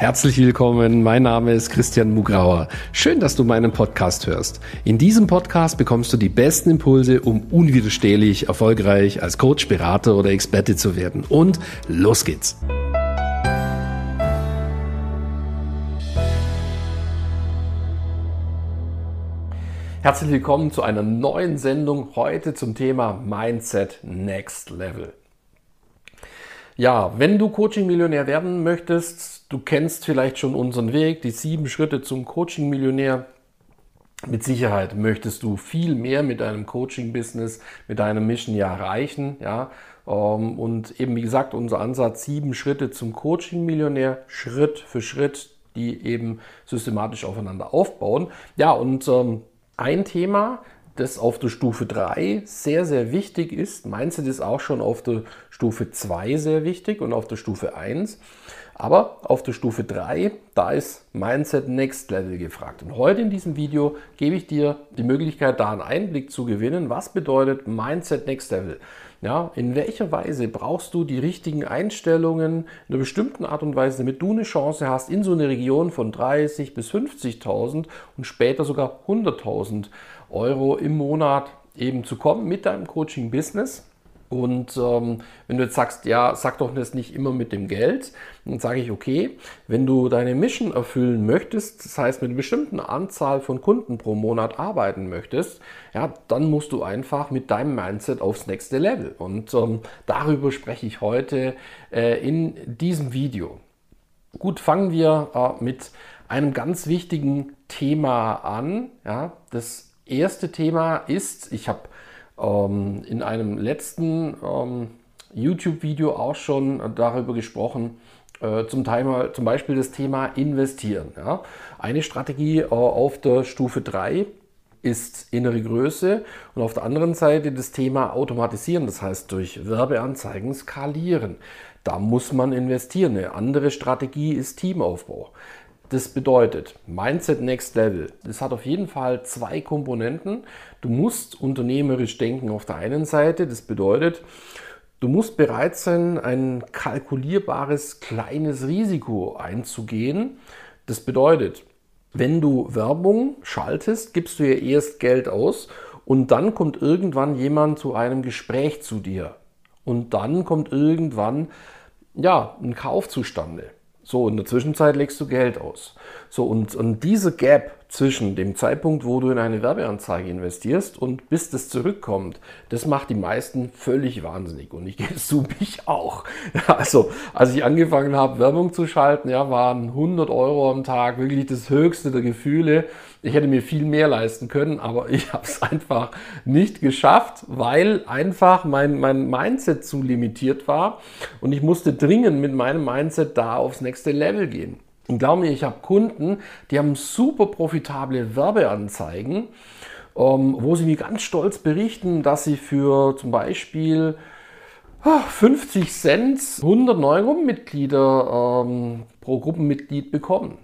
Herzlich willkommen, mein Name ist Christian Mugrauer. Schön, dass du meinen Podcast hörst. In diesem Podcast bekommst du die besten Impulse, um unwiderstehlich erfolgreich als Coach, Berater oder Experte zu werden. Und los geht's! Herzlich willkommen zu einer neuen Sendung heute zum Thema Mindset Next Level. Ja, wenn du Coaching-Millionär werden möchtest, du kennst vielleicht schon unseren Weg, die sieben Schritte zum Coaching-Millionär. Mit Sicherheit möchtest du viel mehr mit deinem Coaching-Business, mit deinem Mission ja erreichen. Ja? Ähm, und eben wie gesagt, unser Ansatz, sieben Schritte zum Coaching-Millionär, Schritt für Schritt, die eben systematisch aufeinander aufbauen. Ja, und ähm, ein Thema, das auf der Stufe 3 sehr, sehr wichtig ist. Mindset ist auch schon auf der Stufe 2 sehr wichtig und auf der Stufe 1. Aber auf der Stufe 3, da ist Mindset Next Level gefragt. Und heute in diesem Video gebe ich dir die Möglichkeit, da einen Einblick zu gewinnen. Was bedeutet Mindset Next Level? Ja, in welcher Weise brauchst du die richtigen Einstellungen in einer bestimmten Art und Weise, damit du eine Chance hast, in so eine Region von 30 bis 50.000 und später sogar 100.000 Euro im Monat eben zu kommen mit deinem Coaching-Business? Und ähm, wenn du jetzt sagst, ja, sag doch das nicht immer mit dem Geld, dann sage ich, okay, wenn du deine Mission erfüllen möchtest, das heißt mit einer bestimmten Anzahl von Kunden pro Monat arbeiten möchtest, ja, dann musst du einfach mit deinem Mindset aufs nächste Level. Und ähm, darüber spreche ich heute äh, in diesem Video. Gut, fangen wir äh, mit einem ganz wichtigen Thema an. Ja, das erste Thema ist, ich habe ähm, in einem letzten ähm, YouTube-Video auch schon darüber gesprochen, äh, zum, Thema, zum Beispiel das Thema Investieren. Ja. Eine Strategie äh, auf der Stufe 3 ist innere Größe und auf der anderen Seite das Thema Automatisieren, das heißt durch Werbeanzeigen skalieren. Da muss man investieren. Eine andere Strategie ist Teamaufbau. Das bedeutet, Mindset Next Level, das hat auf jeden Fall zwei Komponenten. Du musst unternehmerisch denken auf der einen Seite, das bedeutet, du musst bereit sein, ein kalkulierbares kleines Risiko einzugehen. Das bedeutet, wenn du Werbung schaltest, gibst du ja erst Geld aus und dann kommt irgendwann jemand zu einem Gespräch zu dir. Und dann kommt irgendwann ja, ein Kauf zustande. So, in der Zwischenzeit legst du Geld aus. So, und, und diese Gap zwischen dem Zeitpunkt, wo du in eine Werbeanzeige investierst und bis das zurückkommt, das macht die meisten völlig wahnsinnig. Und ich gebe zu mich auch. Also, als ich angefangen habe, Werbung zu schalten, ja, waren 100 Euro am Tag wirklich das höchste der Gefühle. Ich hätte mir viel mehr leisten können, aber ich habe es einfach nicht geschafft, weil einfach mein, mein Mindset zu limitiert war und ich musste dringend mit meinem Mindset da aufs nächste Level gehen. Und glaub mir, ich habe Kunden, die haben super profitable Werbeanzeigen, ähm, wo sie mir ganz stolz berichten, dass sie für zum Beispiel 50 ah, Cent 100 neue Gruppenmitglieder ähm, pro Gruppenmitglied bekommen.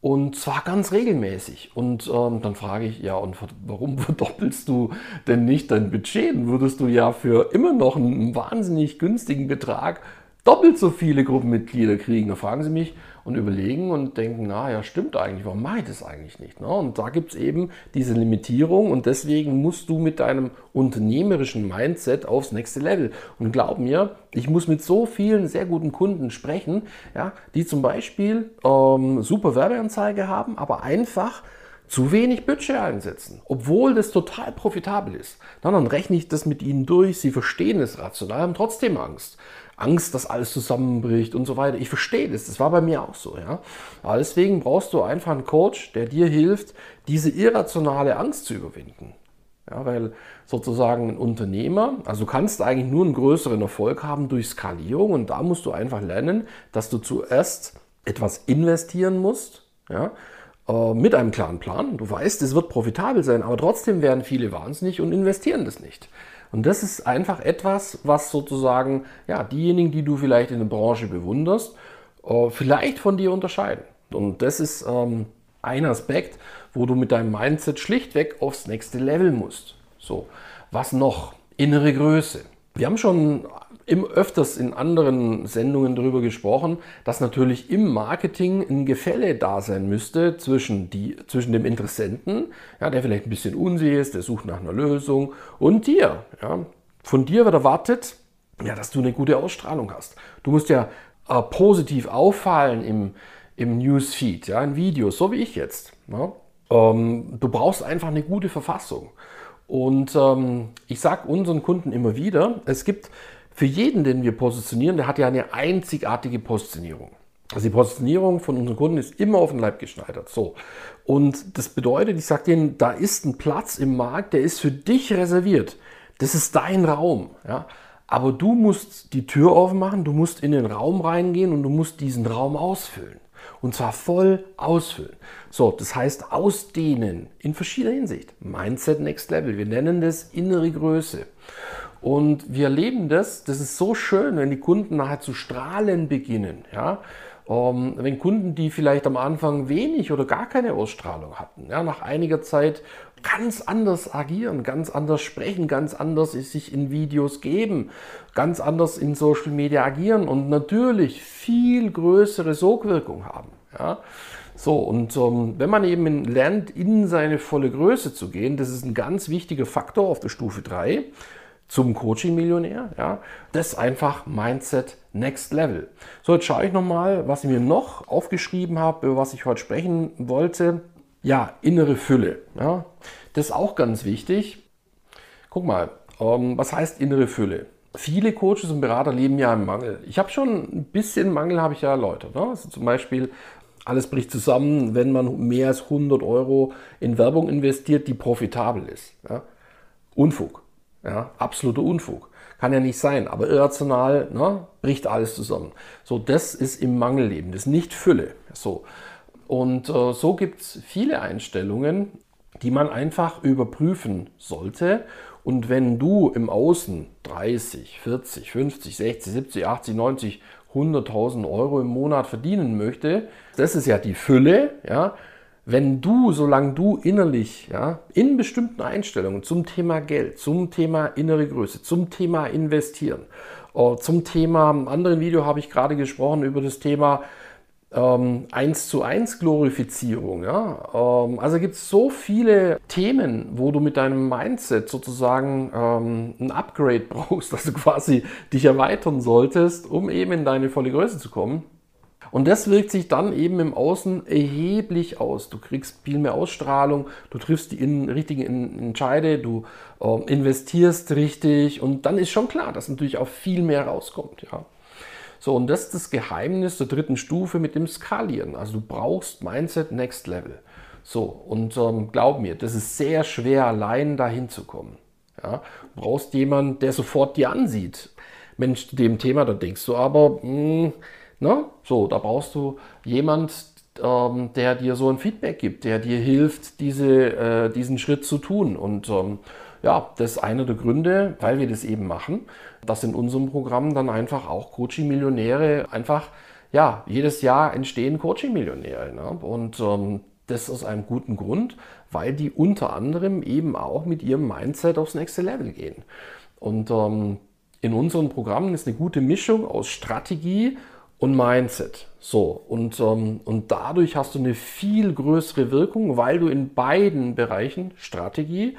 Und zwar ganz regelmäßig. Und ähm, dann frage ich, ja, und warum verdoppelst du denn nicht dein Budget? Würdest du ja für immer noch einen wahnsinnig günstigen Betrag doppelt so viele Gruppenmitglieder kriegen. Da fragen sie mich und überlegen und denken, na ja, stimmt eigentlich, warum mache ich das eigentlich nicht? Ne? Und da gibt es eben diese Limitierung und deswegen musst du mit deinem unternehmerischen Mindset aufs nächste Level. Und glaub mir, ich muss mit so vielen sehr guten Kunden sprechen, ja, die zum Beispiel ähm, super Werbeanzeige haben, aber einfach zu wenig Budget einsetzen, obwohl das total profitabel ist. Dann, dann rechne ich das mit ihnen durch, sie verstehen es rational, haben trotzdem Angst. Angst, dass alles zusammenbricht und so weiter. Ich verstehe das, das war bei mir auch so. Ja? Aber deswegen brauchst du einfach einen Coach, der dir hilft, diese irrationale Angst zu überwinden. Ja, weil sozusagen ein Unternehmer, also du kannst eigentlich nur einen größeren Erfolg haben durch Skalierung und da musst du einfach lernen, dass du zuerst etwas investieren musst, ja, äh, mit einem klaren Plan. Du weißt, es wird profitabel sein, aber trotzdem werden viele wahnsinnig und investieren das nicht. Und das ist einfach etwas, was sozusagen ja, diejenigen, die du vielleicht in der Branche bewunderst, äh, vielleicht von dir unterscheiden. Und das ist ähm, ein Aspekt, wo du mit deinem Mindset schlichtweg aufs nächste Level musst. So, was noch? Innere Größe. Wir haben schon im, öfters in anderen Sendungen darüber gesprochen, dass natürlich im Marketing ein Gefälle da sein müsste zwischen, die, zwischen dem Interessenten, ja, der vielleicht ein bisschen unsicher ist, der sucht nach einer Lösung, und dir. Ja. Von dir wird erwartet, ja, dass du eine gute Ausstrahlung hast. Du musst ja äh, positiv auffallen im, im Newsfeed, ja, in Videos, so wie ich jetzt. Ja. Ähm, du brauchst einfach eine gute Verfassung. Und ähm, ich sage unseren Kunden immer wieder, es gibt für jeden, den wir positionieren, der hat ja eine einzigartige Positionierung. Also die Positionierung von unseren Kunden ist immer auf den Leib geschneidert. So. Und das bedeutet, ich sage denen, da ist ein Platz im Markt, der ist für dich reserviert. Das ist dein Raum. Ja? Aber du musst die Tür aufmachen, du musst in den Raum reingehen und du musst diesen Raum ausfüllen. Und zwar voll ausfüllen. So, das heißt ausdehnen in verschiedener Hinsicht. Mindset Next Level. Wir nennen das innere Größe. Und wir erleben das, das ist so schön, wenn die Kunden nachher zu strahlen beginnen. Ja? Ähm, wenn Kunden, die vielleicht am Anfang wenig oder gar keine Ausstrahlung hatten, ja, nach einiger Zeit ganz anders agieren, ganz anders sprechen, ganz anders sich in Videos geben, ganz anders in Social Media agieren und natürlich viel größere Sogwirkung haben. Ja? So, und ähm, wenn man eben lernt, in seine volle Größe zu gehen, das ist ein ganz wichtiger Faktor auf der Stufe 3 zum Coaching-Millionär. Ja? Das ist einfach Mindset Next Level. So, jetzt schaue ich nochmal, was ich mir noch aufgeschrieben habe, über was ich heute sprechen wollte. Ja, innere Fülle. Ja? Das ist auch ganz wichtig. Guck mal, ähm, was heißt innere Fülle? Viele Coaches und Berater leben ja im Mangel. Ich habe schon ein bisschen Mangel, habe ich ja erläutert. Ne? Also zum Beispiel, alles bricht zusammen, wenn man mehr als 100 Euro in Werbung investiert, die profitabel ist. Ja? Unfug. Ja? Absoluter Unfug. Kann ja nicht sein, aber irrational ne, bricht alles zusammen. So, das ist im Mangelleben, das ist nicht Fülle. So. Und äh, so gibt es viele Einstellungen, die man einfach überprüfen sollte. Und wenn du im Außen 30, 40, 50, 60, 70, 80, 90, 100.000 Euro im Monat verdienen möchte, das ist ja die Fülle, ja, wenn du, solange du innerlich ja, in bestimmten Einstellungen zum Thema Geld, zum Thema innere Größe, zum Thema Investieren, äh, zum Thema, im anderen Video habe ich gerade gesprochen über das Thema ähm, 1 zu 1 Glorifizierung. Ja? Ähm, also gibt es so viele Themen, wo du mit deinem Mindset sozusagen ähm, ein Upgrade brauchst, dass du quasi dich erweitern solltest, um eben in deine volle Größe zu kommen. Und das wirkt sich dann eben im Außen erheblich aus. Du kriegst viel mehr Ausstrahlung, du triffst die in, richtigen Entscheide, du äh, investierst richtig und dann ist schon klar, dass natürlich auch viel mehr rauskommt. Ja. So, und das ist das Geheimnis der dritten Stufe mit dem Skalieren. Also du brauchst Mindset Next Level. So, und ähm, glaub mir, das ist sehr schwer, allein dahin zu kommen. Ja. Du brauchst jemanden, der sofort dir ansieht. Mensch, zu dem Thema, da denkst du aber, mh, hm, Ne? So, da brauchst du jemand, ähm, der dir so ein Feedback gibt, der dir hilft, diese, äh, diesen Schritt zu tun. Und ähm, ja, das ist einer der Gründe, weil wir das eben machen, dass in unserem Programm dann einfach auch Coaching-Millionäre einfach, ja, jedes Jahr entstehen Coaching-Millionäre. Ne? Und ähm, das aus einem guten Grund, weil die unter anderem eben auch mit ihrem Mindset aufs nächste Level gehen. Und ähm, in unseren Programmen ist eine gute Mischung aus Strategie und Mindset. So, und, ähm, und dadurch hast du eine viel größere Wirkung, weil du in beiden Bereichen Strategie,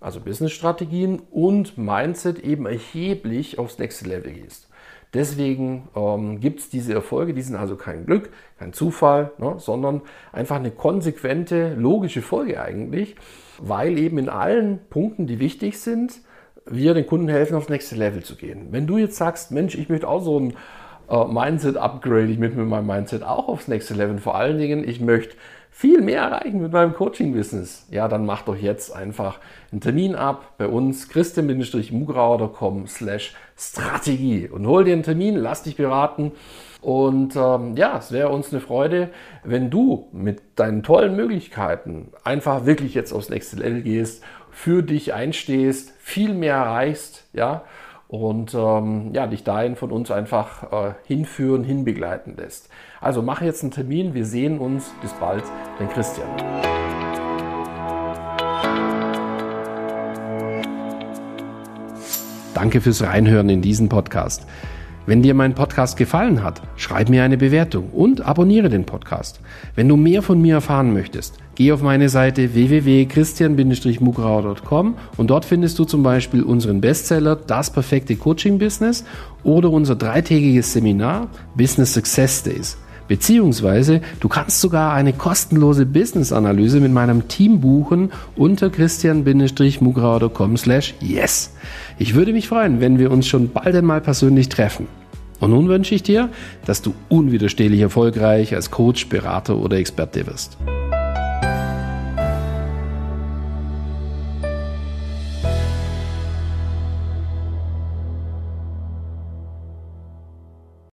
also Business-Strategien und Mindset eben erheblich aufs nächste Level gehst. Deswegen ähm, gibt es diese Erfolge, die sind also kein Glück, kein Zufall, ne, sondern einfach eine konsequente, logische Folge eigentlich, weil eben in allen Punkten, die wichtig sind, wir den Kunden helfen, aufs nächste Level zu gehen. Wenn du jetzt sagst, Mensch, ich möchte auch so ein äh, Mindset upgrade ich mit meinem Mindset auch aufs nächste Level. Vor allen Dingen, ich möchte viel mehr erreichen mit meinem Coaching-Business. Ja, dann mach doch jetzt einfach einen Termin ab bei uns, christian-mugrauer.com slash Strategie und hol dir einen Termin, lass dich beraten. Und ähm, ja, es wäre uns eine Freude, wenn du mit deinen tollen Möglichkeiten einfach wirklich jetzt aufs nächste Level gehst, für dich einstehst, viel mehr erreichst, ja, und ähm, ja, dich dahin von uns einfach äh, hinführen, hinbegleiten lässt. Also mach jetzt einen Termin, wir sehen uns. Bis bald, dein Christian. Danke fürs Reinhören in diesen Podcast. Wenn dir mein Podcast gefallen hat, schreib mir eine Bewertung und abonniere den Podcast. Wenn du mehr von mir erfahren möchtest, geh auf meine Seite www.christian-mugrauer.com und dort findest du zum Beispiel unseren Bestseller Das perfekte Coaching Business oder unser dreitägiges Seminar Business Success Days. Beziehungsweise du kannst sogar eine kostenlose Business-Analyse mit meinem Team buchen unter christian-mugrauer.com slash yes. Ich würde mich freuen, wenn wir uns schon bald einmal persönlich treffen. Und nun wünsche ich dir, dass du unwiderstehlich erfolgreich als Coach, Berater oder Experte wirst.